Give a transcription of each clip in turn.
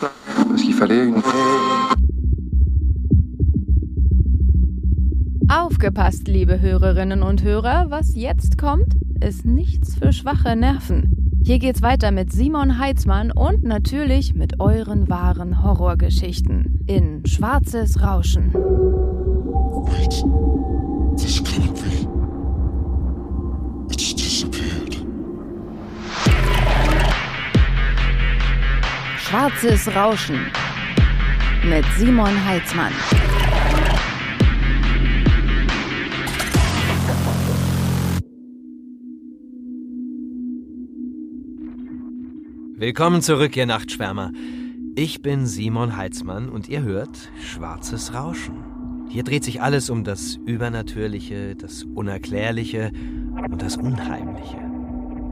parce qu'il fallait une... Aufgepasst, liebe Hörerinnen und Hörer, was jetzt kommt, ist nichts für schwache Nerven. Hier geht's weiter mit Simon Heitzmann und natürlich mit euren wahren Horrorgeschichten in Schwarzes Rauschen. Wait. This cannot be. Schwarzes Rauschen mit Simon Heitzmann. Willkommen zurück, ihr Nachtschwärmer. Ich bin Simon Heitzmann und ihr hört Schwarzes Rauschen. Hier dreht sich alles um das Übernatürliche, das Unerklärliche und das Unheimliche.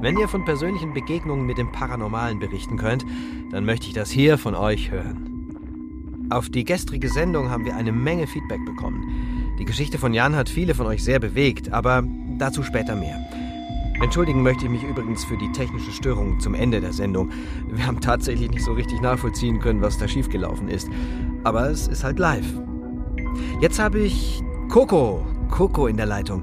Wenn ihr von persönlichen Begegnungen mit dem Paranormalen berichten könnt, dann möchte ich das hier von euch hören. Auf die gestrige Sendung haben wir eine Menge Feedback bekommen. Die Geschichte von Jan hat viele von euch sehr bewegt, aber dazu später mehr. Entschuldigen möchte ich mich übrigens für die technische Störung zum Ende der Sendung. Wir haben tatsächlich nicht so richtig nachvollziehen können, was da schiefgelaufen ist. Aber es ist halt live. Jetzt habe ich Coco, Coco in der Leitung.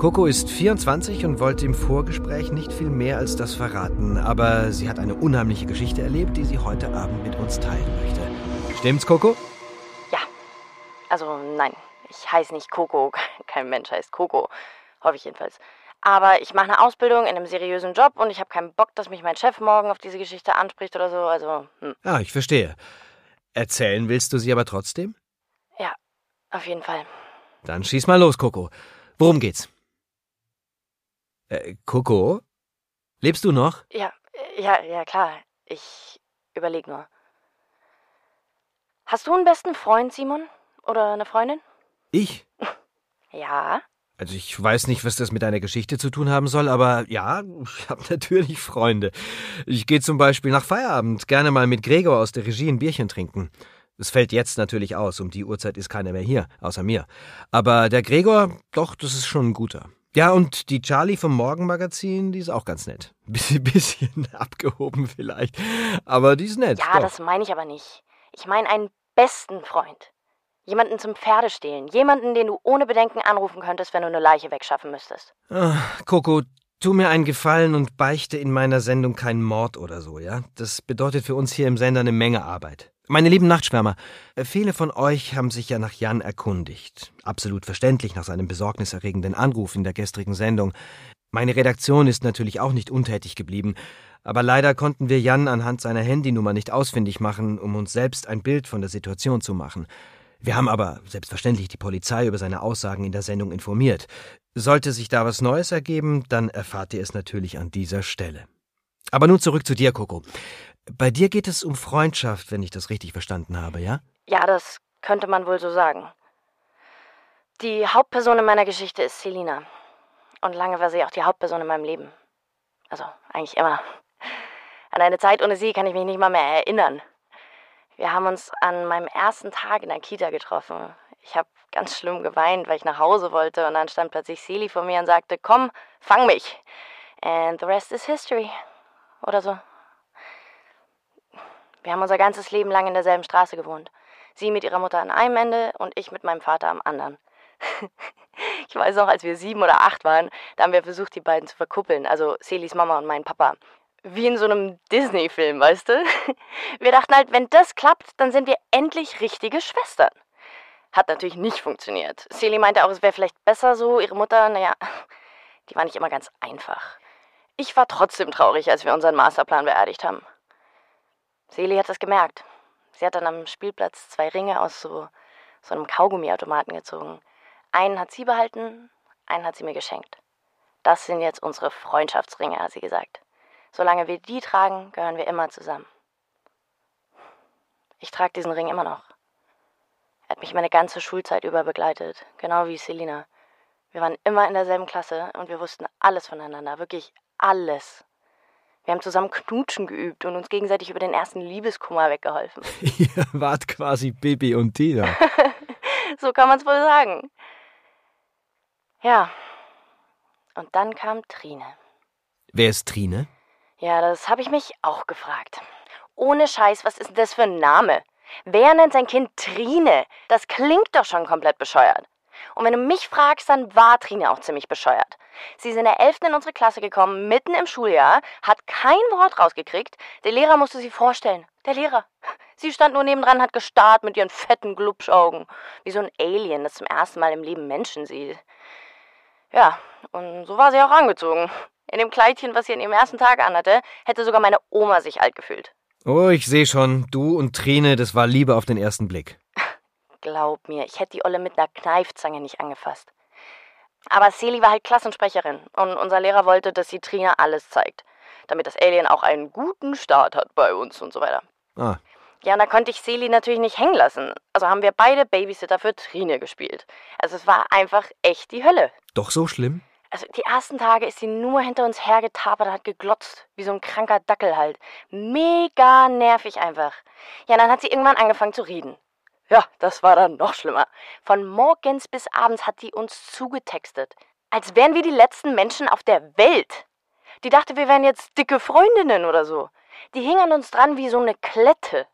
Coco ist 24 und wollte im Vorgespräch nicht viel mehr als das verraten, aber sie hat eine unheimliche Geschichte erlebt, die sie heute Abend mit uns teilen möchte. Stimmt's, Coco? Ja. Also nein, ich heiße nicht Coco. Kein Mensch heißt Coco. Hoffe ich jedenfalls. Aber ich mache eine Ausbildung in einem seriösen Job und ich habe keinen Bock, dass mich mein Chef morgen auf diese Geschichte anspricht oder so. Also, hm. Ah, ich verstehe. Erzählen willst du sie aber trotzdem? ja, auf jeden Fall. Dann schieß mal los, Coco. Worum geht's? Äh, Coco? Lebst du noch? Ja, ja, ja, klar. Ich überlege nur. Hast du einen besten Freund, Simon? Oder eine Freundin? Ich? Ja. Also ich weiß nicht, was das mit deiner Geschichte zu tun haben soll, aber ja, ich habe natürlich Freunde. Ich gehe zum Beispiel nach Feierabend gerne mal mit Gregor aus der Regie ein Bierchen trinken. Es fällt jetzt natürlich aus, um die Uhrzeit ist keiner mehr hier, außer mir. Aber der Gregor, doch, das ist schon ein guter. Ja, und die Charlie vom Morgenmagazin, die ist auch ganz nett. Bisschen, bisschen abgehoben vielleicht, aber die ist nett. Ja, doch. das meine ich aber nicht. Ich meine einen besten Freund. Jemanden zum Pferdestehlen. Jemanden, den du ohne Bedenken anrufen könntest, wenn du eine Leiche wegschaffen müsstest. Ah, Coco, tu mir einen Gefallen und beichte in meiner Sendung keinen Mord oder so, ja? Das bedeutet für uns hier im Sender eine Menge Arbeit. Meine lieben Nachtschwärmer, äh, viele von euch haben sich ja nach Jan erkundigt. Absolut verständlich nach seinem besorgniserregenden Anruf in der gestrigen Sendung. Meine Redaktion ist natürlich auch nicht untätig geblieben, aber leider konnten wir Jan anhand seiner Handynummer nicht ausfindig machen, um uns selbst ein Bild von der Situation zu machen. Wir haben aber selbstverständlich die Polizei über seine Aussagen in der Sendung informiert. Sollte sich da was Neues ergeben, dann erfahrt ihr es natürlich an dieser Stelle. Aber nun zurück zu dir, Coco. Bei dir geht es um Freundschaft, wenn ich das richtig verstanden habe, ja? Ja, das könnte man wohl so sagen. Die Hauptperson in meiner Geschichte ist Selina. Und lange war sie auch die Hauptperson in meinem Leben. Also, eigentlich immer. An eine Zeit ohne sie kann ich mich nicht mal mehr erinnern. Wir haben uns an meinem ersten Tag in der Kita getroffen. Ich habe ganz schlimm geweint, weil ich nach Hause wollte und dann stand plötzlich Seli vor mir und sagte, komm, fang mich. And the rest is history. Oder so. Wir haben unser ganzes Leben lang in derselben Straße gewohnt. Sie mit ihrer Mutter an einem Ende und ich mit meinem Vater am anderen. ich weiß noch, als wir sieben oder acht waren, da haben wir versucht, die beiden zu verkuppeln. Also Celis Mama und mein Papa. Wie in so einem Disney-Film, weißt du? Wir dachten halt, wenn das klappt, dann sind wir endlich richtige Schwestern. Hat natürlich nicht funktioniert. Celi meinte auch, es wäre vielleicht besser so. Ihre Mutter, naja, die war nicht immer ganz einfach. Ich war trotzdem traurig, als wir unseren Masterplan beerdigt haben. Seli hat das gemerkt. Sie hat dann am Spielplatz zwei Ringe aus so, so einem Kaugummiautomaten gezogen. Einen hat sie behalten, einen hat sie mir geschenkt. Das sind jetzt unsere Freundschaftsringe, hat sie gesagt. Solange wir die tragen, gehören wir immer zusammen. Ich trage diesen Ring immer noch. Er hat mich meine ganze Schulzeit über begleitet, genau wie Selina. Wir waren immer in derselben Klasse und wir wussten alles voneinander, wirklich alles. Wir haben zusammen Knutschen geübt und uns gegenseitig über den ersten Liebeskummer weggeholfen. Ihr wart quasi Bibi und Tina. so kann man es wohl sagen. Ja. Und dann kam Trine. Wer ist Trine? Ja, das habe ich mich auch gefragt. Ohne Scheiß, was ist denn das für ein Name? Wer nennt sein Kind Trine? Das klingt doch schon komplett bescheuert. Und wenn du mich fragst, dann war Trine auch ziemlich bescheuert. Sie ist in der 11. in unsere Klasse gekommen, mitten im Schuljahr, hat kein Wort rausgekriegt. Der Lehrer musste sie vorstellen. Der Lehrer. Sie stand nur nebendran, hat gestarrt mit ihren fetten Glubschaugen. Wie so ein Alien, das zum ersten Mal im Leben Menschen sieht. Ja, und so war sie auch angezogen. In dem Kleidchen, was sie an ihrem ersten Tag anhatte, hätte sogar meine Oma sich alt gefühlt. Oh, ich sehe schon, du und Trine, das war Liebe auf den ersten Blick. Glaub mir, ich hätte die Olle mit einer Kneifzange nicht angefasst. Aber Celi war halt Klassensprecherin und unser Lehrer wollte, dass sie Trina alles zeigt, damit das Alien auch einen guten Start hat bei uns und so weiter. Ah, Ja, und da konnte ich Celi natürlich nicht hängen lassen. Also haben wir beide Babysitter für Trine gespielt. Also es war einfach echt die Hölle. doch so schlimm? Also die ersten Tage ist sie nur hinter uns hergetapert und hat geglotzt, wie so ein kranker Dackel halt. Mega nervig einfach. Ja, dann hat sie irgendwann angefangen zu reden. Ja, das war dann noch schlimmer. Von morgens bis abends hat die uns zugetextet. Als wären wir die letzten Menschen auf der Welt. Die dachte, wir wären jetzt dicke Freundinnen oder so. Die hing an uns dran wie so eine Klette.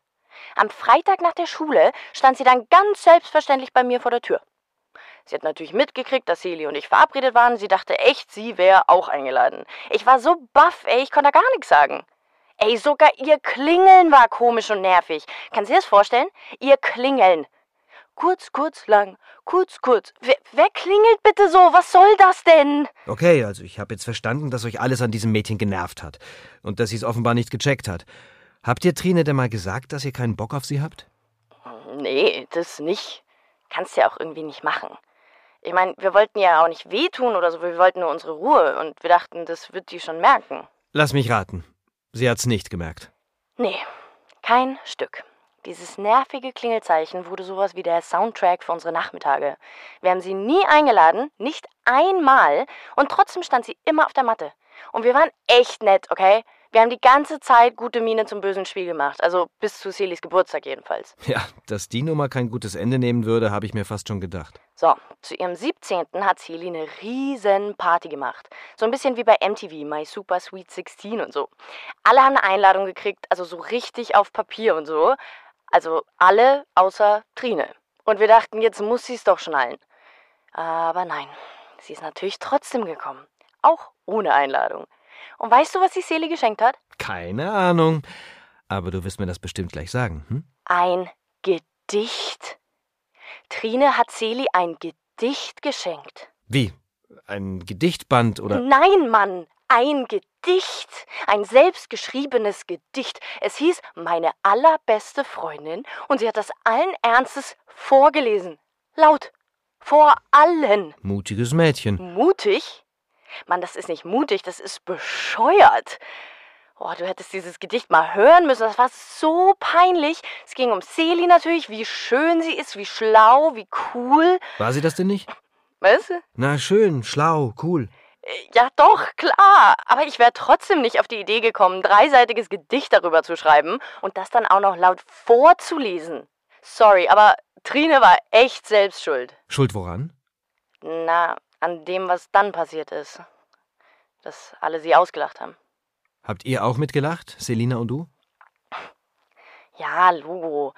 Am Freitag nach der Schule stand sie dann ganz selbstverständlich bei mir vor der Tür. Sie hat natürlich mitgekriegt, dass Celi und ich verabredet waren. Sie dachte echt, sie wäre auch eingeladen. Ich war so baff, ey, ich konnte gar nichts sagen. Ey, sogar ihr Klingeln war komisch und nervig. Kannst du dir das vorstellen? Ihr Klingeln. Kurz, kurz, lang, kurz, kurz. Wer, wer klingelt bitte so? Was soll das denn? Okay, also ich habe jetzt verstanden, dass euch alles an diesem Mädchen genervt hat und dass sie es offenbar nicht gecheckt hat. Habt ihr Trine denn mal gesagt, dass ihr keinen Bock auf sie habt? Nee, das nicht. Kannst ja auch irgendwie nicht machen. Ich meine, wir wollten ja auch nicht wehtun oder so, wir wollten nur unsere Ruhe und wir dachten, das wird die schon merken. Lass mich raten. Sie hat's nicht gemerkt. Nee, kein Stück. Dieses nervige Klingelzeichen wurde sowas wie der Soundtrack für unsere Nachmittage. Wir haben sie nie eingeladen, nicht einmal, und trotzdem stand sie immer auf der Matte. Und wir waren echt nett, okay? Wir haben die ganze Zeit gute Miene zum bösen Spiel gemacht, also bis zu Celis Geburtstag jedenfalls. Ja, dass die Nummer kein gutes Ende nehmen würde, habe ich mir fast schon gedacht. So, zu ihrem 17. hat Celi eine riesen Party gemacht. So ein bisschen wie bei MTV, My Super Sweet 16 und so. Alle haben eine Einladung gekriegt, also so richtig auf Papier und so. Also alle außer Trine. Und wir dachten, jetzt muss sie es doch schnallen. Aber nein, sie ist natürlich trotzdem gekommen. Auch ohne Einladung. Und weißt du, was sie Celi geschenkt hat? Keine Ahnung. Aber du wirst mir das bestimmt gleich sagen, hm? Ein Gedicht. Trine hat Celi ein Gedicht geschenkt. Wie? Ein Gedichtband oder. Nein, Mann, ein Gedicht. Ein selbstgeschriebenes Gedicht. Es hieß Meine allerbeste Freundin und sie hat das allen Ernstes vorgelesen. Laut. Vor allen. Mutiges Mädchen. Mutig? Mann, das ist nicht mutig, das ist bescheuert. Oh, du hättest dieses Gedicht mal hören müssen. Das war so peinlich. Es ging um Celi natürlich, wie schön sie ist, wie schlau, wie cool. War sie das denn nicht? Weißt du? Na, schön, schlau, cool. Ja, doch, klar. Aber ich wäre trotzdem nicht auf die Idee gekommen, ein dreiseitiges Gedicht darüber zu schreiben und das dann auch noch laut vorzulesen. Sorry, aber Trine war echt selbst schuld. Schuld woran? Na, an dem, was dann passiert ist. Dass alle sie ausgelacht haben. Habt ihr auch mitgelacht, Selina und du? Ja, Logo.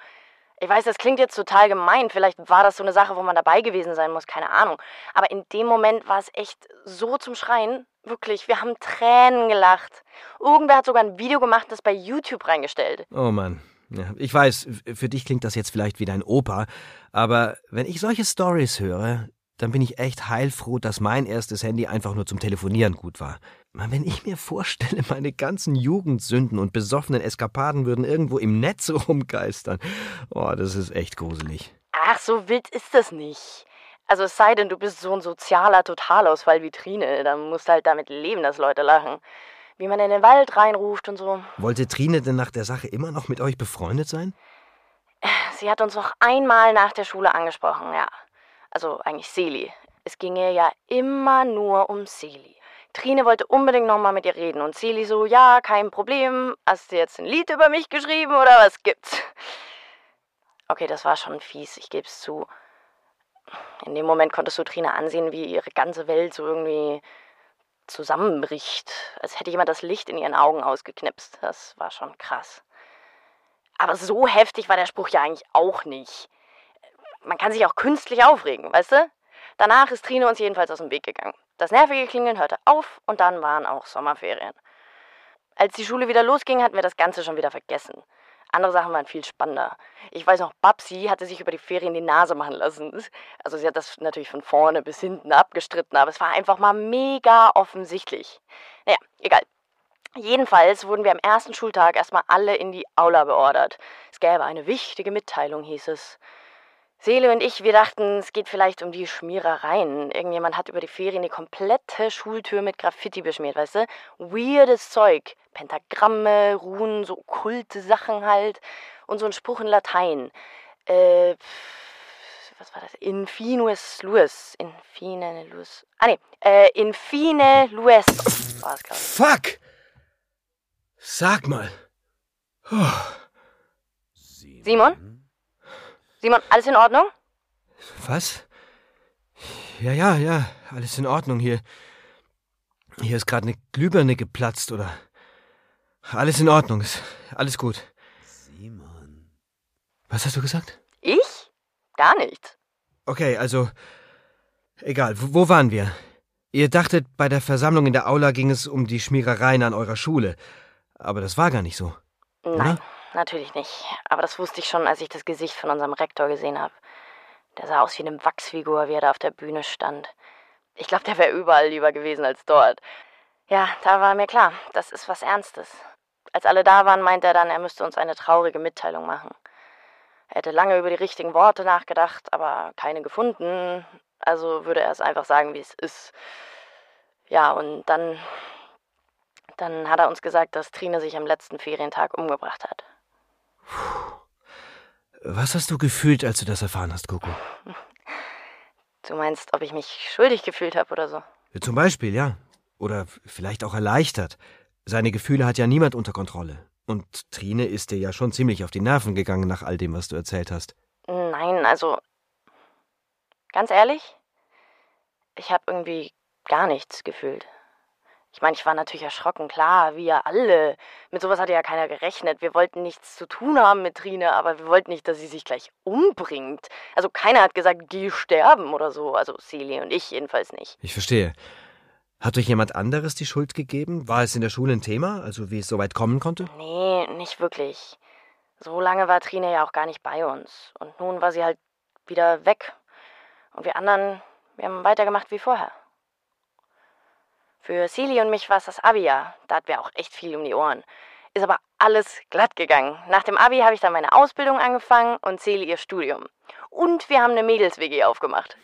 Ich weiß, das klingt jetzt total gemein. Vielleicht war das so eine Sache, wo man dabei gewesen sein muss, keine Ahnung. Aber in dem Moment war es echt so zum Schreien. Wirklich, wir haben Tränen gelacht. Irgendwer hat sogar ein Video gemacht, das bei YouTube reingestellt. Oh Mann. Ja, ich weiß, für dich klingt das jetzt vielleicht wie dein Opa, aber wenn ich solche Stories höre, dann bin ich echt heilfroh, dass mein erstes Handy einfach nur zum Telefonieren gut war. Wenn ich mir vorstelle, meine ganzen Jugendsünden und besoffenen Eskapaden würden irgendwo im Netz rumgeistern, oh, das ist echt gruselig. Ach, so wild ist das nicht. Also es sei denn, du bist so ein sozialer Totalausfall wie Trine. Dann musst du halt damit leben, dass Leute lachen. Wie man in den Wald reinruft und so. Wollte Trine denn nach der Sache immer noch mit euch befreundet sein? Sie hat uns noch einmal nach der Schule angesprochen, ja. Also eigentlich Seli. Es ging ihr ja immer nur um Seli. Trine wollte unbedingt nochmal mit ihr reden und Seli so, ja, kein Problem. Hast du jetzt ein Lied über mich geschrieben oder was gibt's? Okay, das war schon fies, ich geb's zu. In dem Moment konntest du Trine ansehen, wie ihre ganze Welt so irgendwie zusammenbricht. Als hätte jemand das Licht in ihren Augen ausgeknipst. Das war schon krass. Aber so heftig war der Spruch ja eigentlich auch nicht. Man kann sich auch künstlich aufregen, weißt du? Danach ist Trine uns jedenfalls aus dem Weg gegangen. Das nervige Klingeln hörte auf und dann waren auch Sommerferien. Als die Schule wieder losging, hatten wir das Ganze schon wieder vergessen. Andere Sachen waren viel spannender. Ich weiß noch, Babsi hatte sich über die Ferien die Nase machen lassen. Also sie hat das natürlich von vorne bis hinten abgestritten, aber es war einfach mal mega offensichtlich. Naja, egal. Jedenfalls wurden wir am ersten Schultag erstmal alle in die Aula beordert. Es gäbe eine wichtige Mitteilung, hieß es. Seele und ich, wir dachten, es geht vielleicht um die Schmierereien. Irgendjemand hat über die Ferien die komplette Schultür mit Graffiti beschmiert, weißt du? Weirdes Zeug. Pentagramme, Runen, so okkulte Sachen halt. Und so ein Spruch in Latein. Äh, was war das? Infinuus lues. Infine lues. Ah, nee. Äh, infine lues war es, glaube ich. Fuck! Sag mal. Oh. Simon? Simon, alles in Ordnung? Was? Ja, ja, ja, alles in Ordnung hier. Hier ist gerade eine Glühbirne geplatzt, oder? Alles in Ordnung, ist alles gut. Simon. Was hast du gesagt? Ich? Gar nichts. Okay, also. Egal, wo wo waren wir? Ihr dachtet, bei der Versammlung in der Aula ging es um die Schmierereien an eurer Schule. Aber das war gar nicht so. Nein, natürlich nicht. Aber das wusste ich schon, als ich das Gesicht von unserem Rektor gesehen habe. Der sah aus wie eine Wachsfigur, wie er da auf der Bühne stand. Ich glaube, der wäre überall lieber gewesen als dort. Ja, da war mir klar, das ist was Ernstes. Als alle da waren, meinte er dann, er müsste uns eine traurige Mitteilung machen. Er hätte lange über die richtigen Worte nachgedacht, aber keine gefunden. Also würde er es einfach sagen, wie es ist. Ja, und dann. Dann hat er uns gesagt, dass Trine sich am letzten Ferientag umgebracht hat. Was hast du gefühlt, als du das erfahren hast, Coco? Du meinst, ob ich mich schuldig gefühlt habe oder so? Zum Beispiel, ja. Oder vielleicht auch erleichtert. Seine Gefühle hat ja niemand unter Kontrolle. Und Trine ist dir ja schon ziemlich auf die Nerven gegangen nach all dem, was du erzählt hast. Nein, also. Ganz ehrlich, ich habe irgendwie gar nichts gefühlt. Ich meine, ich war natürlich erschrocken, klar, ja alle. Mit sowas hatte ja keiner gerechnet. Wir wollten nichts zu tun haben mit Trine, aber wir wollten nicht, dass sie sich gleich umbringt. Also keiner hat gesagt, geh sterben oder so. Also Celie und ich jedenfalls nicht. Ich verstehe. Hat euch jemand anderes die Schuld gegeben? War es in der Schule ein Thema, also wie es so weit kommen konnte? Nee, nicht wirklich. So lange war Trine ja auch gar nicht bei uns. Und nun war sie halt wieder weg. Und wir anderen, wir haben weitergemacht wie vorher. Für Celie und mich war es das Abi-Jahr. Da hatten wir auch echt viel um die Ohren. Ist aber alles glatt gegangen. Nach dem Abi habe ich dann meine Ausbildung angefangen und Celie ihr Studium. Und wir haben eine Mädels-WG aufgemacht.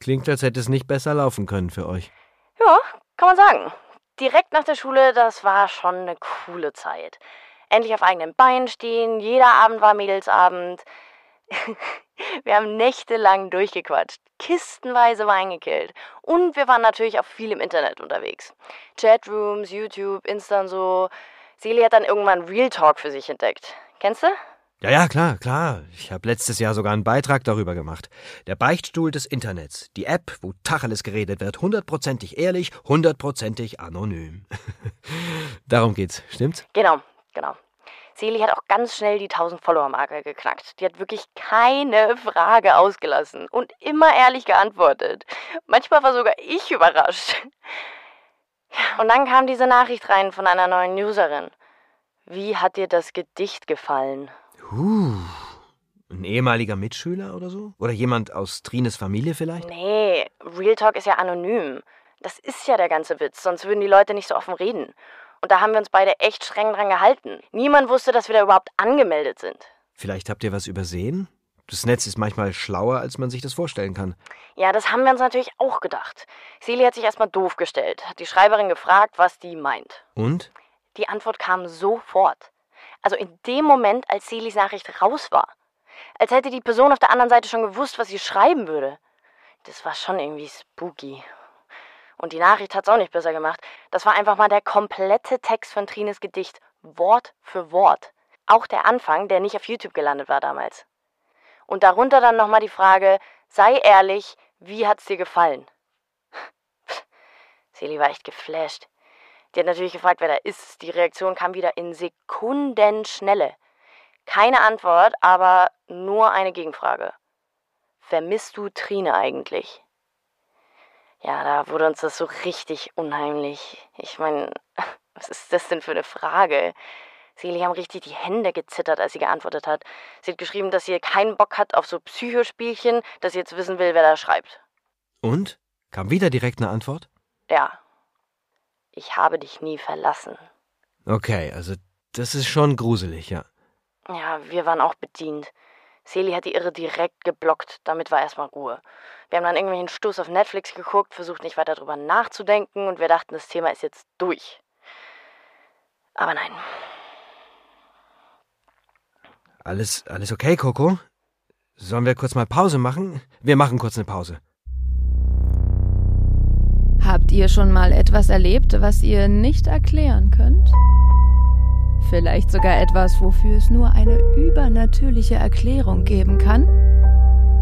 Klingt, als hätte es nicht besser laufen können für euch. Ja, kann man sagen. Direkt nach der Schule, das war schon eine coole Zeit. Endlich auf eigenen Beinen stehen, jeder Abend war Mädelsabend. Wir haben nächtelang durchgequatscht, kistenweise Wein gekillt. Und wir waren natürlich auch viel im Internet unterwegs. Chatrooms, YouTube, Insta und so. Celia hat dann irgendwann Real Talk für sich entdeckt. Kennst du? Ja, ja, klar, klar. Ich habe letztes Jahr sogar einen Beitrag darüber gemacht. Der Beichtstuhl des Internets. Die App, wo Tacheles geredet wird. Hundertprozentig ehrlich, hundertprozentig anonym. Darum geht's, stimmt's? Genau, genau. Celie hat auch ganz schnell die 1000 Follower-Marke geknackt. Die hat wirklich keine Frage ausgelassen und immer ehrlich geantwortet. Manchmal war sogar ich überrascht. Und dann kam diese Nachricht rein von einer neuen Userin. Wie hat dir das Gedicht gefallen? Huh. Ein ehemaliger Mitschüler oder so? Oder jemand aus Trines Familie vielleicht? Nee, Real Talk ist ja anonym. Das ist ja der ganze Witz, sonst würden die Leute nicht so offen reden. Und da haben wir uns beide echt streng dran gehalten. Niemand wusste, dass wir da überhaupt angemeldet sind. Vielleicht habt ihr was übersehen? Das Netz ist manchmal schlauer, als man sich das vorstellen kann. Ja, das haben wir uns natürlich auch gedacht. Celia hat sich erstmal doof gestellt, hat die Schreiberin gefragt, was die meint. Und? Die Antwort kam sofort. Also in dem Moment, als Celis Nachricht raus war. Als hätte die Person auf der anderen Seite schon gewusst, was sie schreiben würde. Das war schon irgendwie spooky. Und die Nachricht hat's auch nicht besser gemacht. Das war einfach mal der komplette Text von Trines Gedicht, Wort für Wort. Auch der Anfang, der nicht auf YouTube gelandet war damals. Und darunter dann nochmal die Frage, sei ehrlich, wie hat's dir gefallen? Celie war echt geflasht. Die hat natürlich gefragt, wer da ist. Die Reaktion kam wieder in Sekundenschnelle. Keine Antwort, aber nur eine Gegenfrage. Vermisst du Trine eigentlich? Ja, da wurde uns das so richtig unheimlich. Ich meine, was ist das denn für eine Frage? Seli haben richtig die Hände gezittert, als sie geantwortet hat. Sie hat geschrieben, dass sie keinen Bock hat auf so Psychospielchen, dass sie jetzt wissen will, wer da schreibt. Und? Kam wieder direkt eine Antwort? Ja. Ich habe dich nie verlassen. Okay, also das ist schon gruselig, ja. Ja, wir waren auch bedient. Seli hat die Irre direkt geblockt, damit war erstmal Ruhe. Wir haben dann irgendwelchen Stoß auf Netflix geguckt, versucht nicht weiter drüber nachzudenken und wir dachten, das Thema ist jetzt durch. Aber nein. Alles, alles okay, Coco? Sollen wir kurz mal Pause machen? Wir machen kurz eine Pause. Habt ihr schon mal etwas erlebt, was ihr nicht erklären könnt? Vielleicht sogar etwas, wofür es nur eine übernatürliche Erklärung geben kann?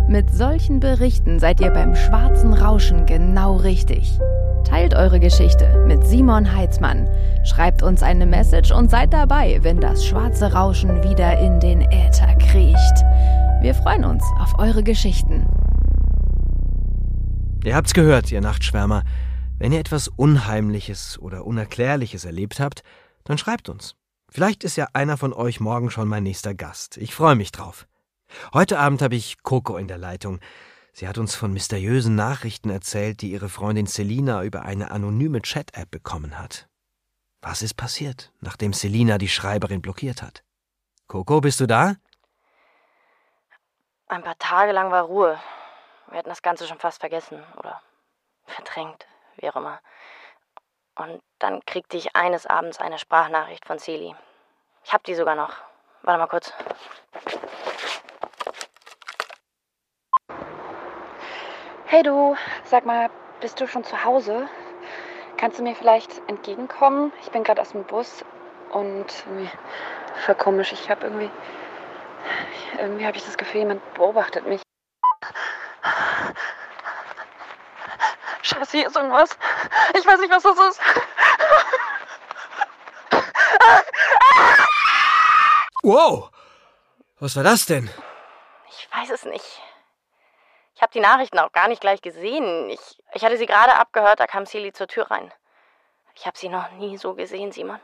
Mit solchen Berichten seid ihr beim schwarzen Rauschen genau richtig. Teilt eure Geschichte mit Simon Heitzmann. Schreibt uns eine Message und seid dabei, wenn das schwarze Rauschen wieder in den Äther kriecht. Wir freuen uns auf eure Geschichten. Ihr habt's gehört, ihr Nachtschwärmer. Wenn ihr etwas Unheimliches oder Unerklärliches erlebt habt, dann schreibt uns. Vielleicht ist ja einer von euch morgen schon mein nächster Gast. Ich freue mich drauf. Heute Abend habe ich Coco in der Leitung. Sie hat uns von mysteriösen Nachrichten erzählt, die ihre Freundin Selina über eine anonyme Chat-App bekommen hat. Was ist passiert, nachdem Selina die Schreiberin blockiert hat? Coco, bist du da? Ein paar Tage lang war Ruhe. Wir hatten das Ganze schon fast vergessen oder verdrängt, wie auch immer. Und dann kriegte ich eines Abends eine Sprachnachricht von Celi. Ich hab die sogar noch. Warte mal kurz. Hey du, sag mal, bist du schon zu Hause? Kannst du mir vielleicht entgegenkommen? Ich bin gerade aus dem Bus und irgendwie voll komisch. Ich habe irgendwie, irgendwie habe ich das Gefühl, jemand beobachtet mich. Scheiße, hier ist irgendwas. Ich weiß nicht, was das ist. Wow! Was war das denn? Ich weiß es nicht. Ich habe die Nachrichten auch gar nicht gleich gesehen. Ich, ich hatte sie gerade abgehört, da kam Celi zur Tür rein. Ich habe sie noch nie so gesehen, Simon.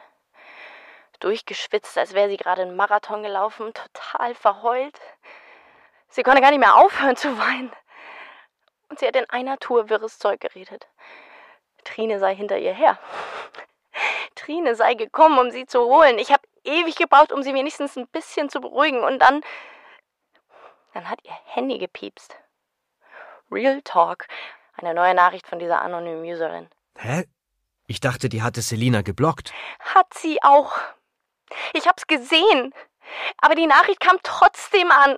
Durchgeschwitzt, als wäre sie gerade einen Marathon gelaufen, total verheult. Sie konnte gar nicht mehr aufhören zu weinen. Und sie hat in einer Tour wirres Zeug geredet. Trine sei hinter ihr her. Trine sei gekommen, um sie zu holen. Ich habe ewig gebraucht, um sie wenigstens ein bisschen zu beruhigen. Und dann. Dann hat ihr Handy gepiepst. Real Talk. Eine neue Nachricht von dieser anonymen Userin. Hä? Ich dachte, die hatte Selina geblockt. Hat sie auch. Ich hab's gesehen. Aber die Nachricht kam trotzdem an.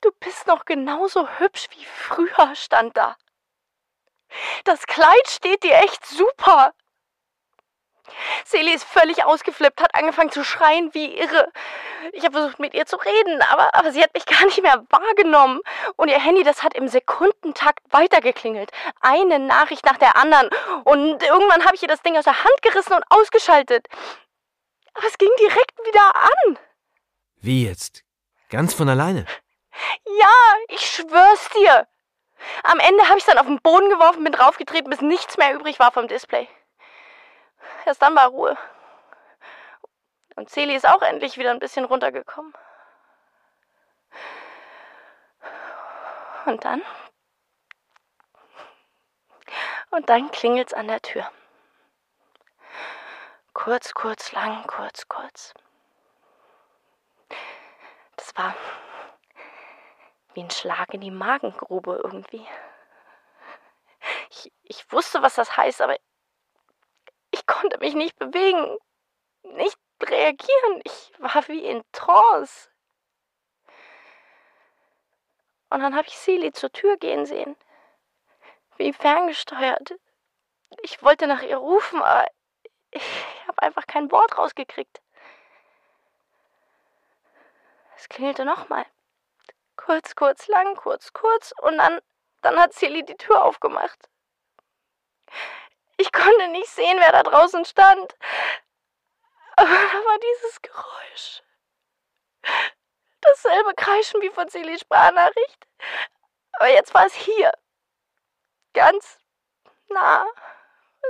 Du bist noch genauso hübsch wie früher, stand da. Das Kleid steht dir echt super. Seli ist völlig ausgeflippt, hat angefangen zu schreien wie irre. Ich habe versucht, mit ihr zu reden, aber, aber sie hat mich gar nicht mehr wahrgenommen. Und ihr Handy, das hat im Sekundentakt weitergeklingelt. Eine Nachricht nach der anderen. Und irgendwann habe ich ihr das Ding aus der Hand gerissen und ausgeschaltet. Aber es ging direkt wieder an. Wie jetzt? Ganz von alleine? Ich schwör's dir. Am Ende habe ich dann auf den Boden geworfen, bin draufgetreten, bis nichts mehr übrig war vom Display. Erst dann war Ruhe. Und Celi ist auch endlich wieder ein bisschen runtergekommen. Und dann? Und dann klingelt's an der Tür. Kurz, kurz, lang, kurz, kurz. Das war wie ein Schlag in die Magengrube irgendwie. Ich, ich wusste, was das heißt, aber ich konnte mich nicht bewegen, nicht reagieren. Ich war wie in Trance. Und dann habe ich Celi zur Tür gehen sehen, wie ferngesteuert. Ich wollte nach ihr rufen, aber ich habe einfach kein Wort rausgekriegt. Es klingelte nochmal. Kurz, kurz, lang, kurz, kurz. Und dann, dann hat Celi die Tür aufgemacht. Ich konnte nicht sehen, wer da draußen stand. Aber da war dieses Geräusch. Geräusch. Dasselbe Kreischen wie von Celis Sprachnachricht. Aber jetzt war es hier. Ganz nah.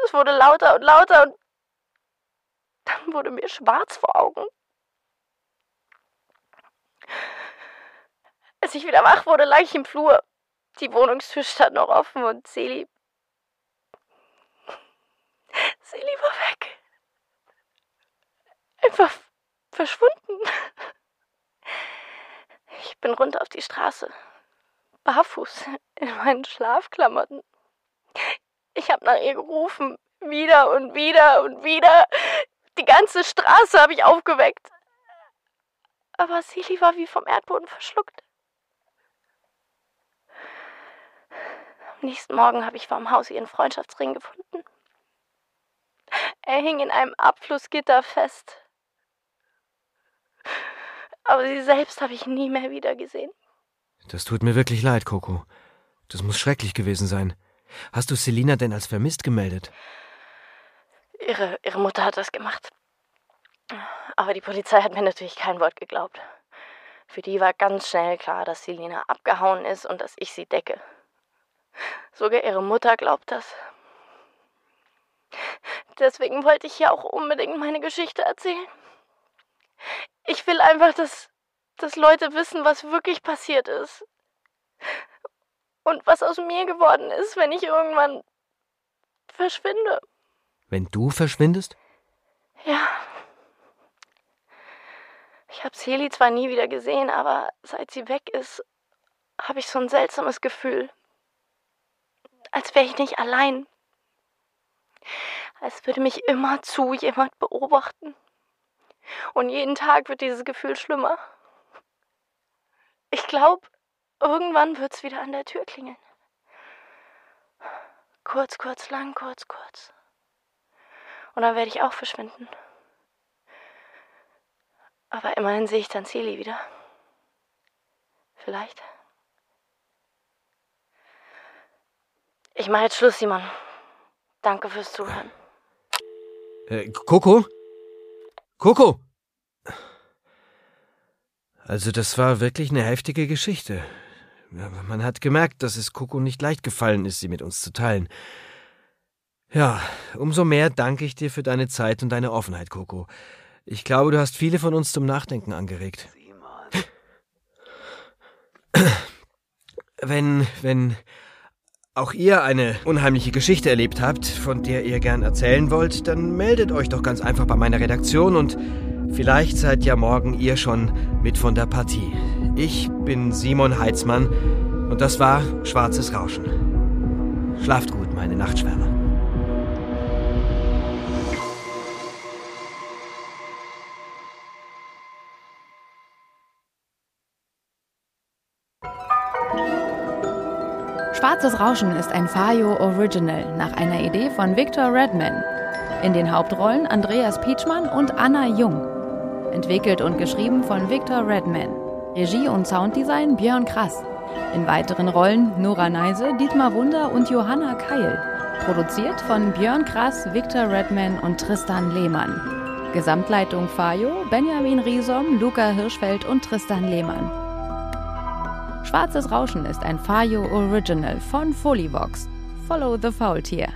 Es wurde lauter und lauter und dann wurde mir schwarz vor Augen. Als ich wieder wach wurde, lag ich im Flur. Die Wohnungstür stand noch offen und Celi. Celi war weg. Einfach verschwunden. Ich bin runter auf die Straße. Barfuß in meinen Schlafklamotten. Ich habe nach ihr gerufen. Wieder und wieder und wieder. Die ganze Straße habe ich aufgeweckt. Aber Celi war wie vom Erdboden verschluckt. Am nächsten Morgen habe ich vor dem Haus ihren Freundschaftsring gefunden. Er hing in einem Abflussgitter fest. Aber sie selbst habe ich nie mehr wieder gesehen. Das tut mir wirklich leid, Coco. Das muss schrecklich gewesen sein. Hast du Selina denn als vermisst gemeldet? Ihre, ihre Mutter hat das gemacht. Aber die Polizei hat mir natürlich kein Wort geglaubt. Für die war ganz schnell klar, dass Selina abgehauen ist und dass ich sie decke. Sogar ihre Mutter glaubt das. Deswegen wollte ich hier auch unbedingt meine Geschichte erzählen. Ich will einfach, dass, dass Leute wissen, was wirklich passiert ist. Und was aus mir geworden ist, wenn ich irgendwann verschwinde. Wenn du verschwindest? Ja. Ich habe Celi zwar nie wieder gesehen, aber seit sie weg ist, habe ich so ein seltsames Gefühl als wäre ich nicht allein. Als würde mich immerzu jemand beobachten. Und jeden Tag wird dieses Gefühl schlimmer. Ich glaube, irgendwann wird es wieder an der Tür klingeln. Kurz, kurz, lang, kurz, kurz. Und dann werde ich auch verschwinden. Aber immerhin sehe ich dann Celi wieder. Vielleicht. Ich mache jetzt Schluss, Simon. Danke fürs Zuhören. Äh, Coco? Coco! Also das war wirklich eine heftige Geschichte. Man hat gemerkt, dass es Coco nicht leicht gefallen ist, sie mit uns zu teilen. Ja, umso mehr danke ich dir für deine Zeit und deine Offenheit, Coco. Ich glaube, du hast viele von uns zum Nachdenken angeregt. Wenn, wenn auch ihr eine unheimliche Geschichte erlebt habt, von der ihr gern erzählen wollt, dann meldet euch doch ganz einfach bei meiner Redaktion und vielleicht seid ja morgen ihr schon mit von der Partie. Ich bin Simon Heitzmann und das war Schwarzes Rauschen. Schlaft gut, meine Nachtschwärmer. Schwarzes Rauschen ist ein Fayo Original nach einer Idee von Victor Redman. In den Hauptrollen Andreas Pietschmann und Anna Jung. Entwickelt und geschrieben von Victor Redman. Regie und Sounddesign Björn Krass. In weiteren Rollen Nora Neise, Dietmar Wunder und Johanna Keil. Produziert von Björn Krass, Victor Redman und Tristan Lehmann. Gesamtleitung Fayo, Benjamin Riesom, Luca Hirschfeld und Tristan Lehmann. Schwarzes Rauschen ist ein Fayo Original von Folivox. Follow the Faultier.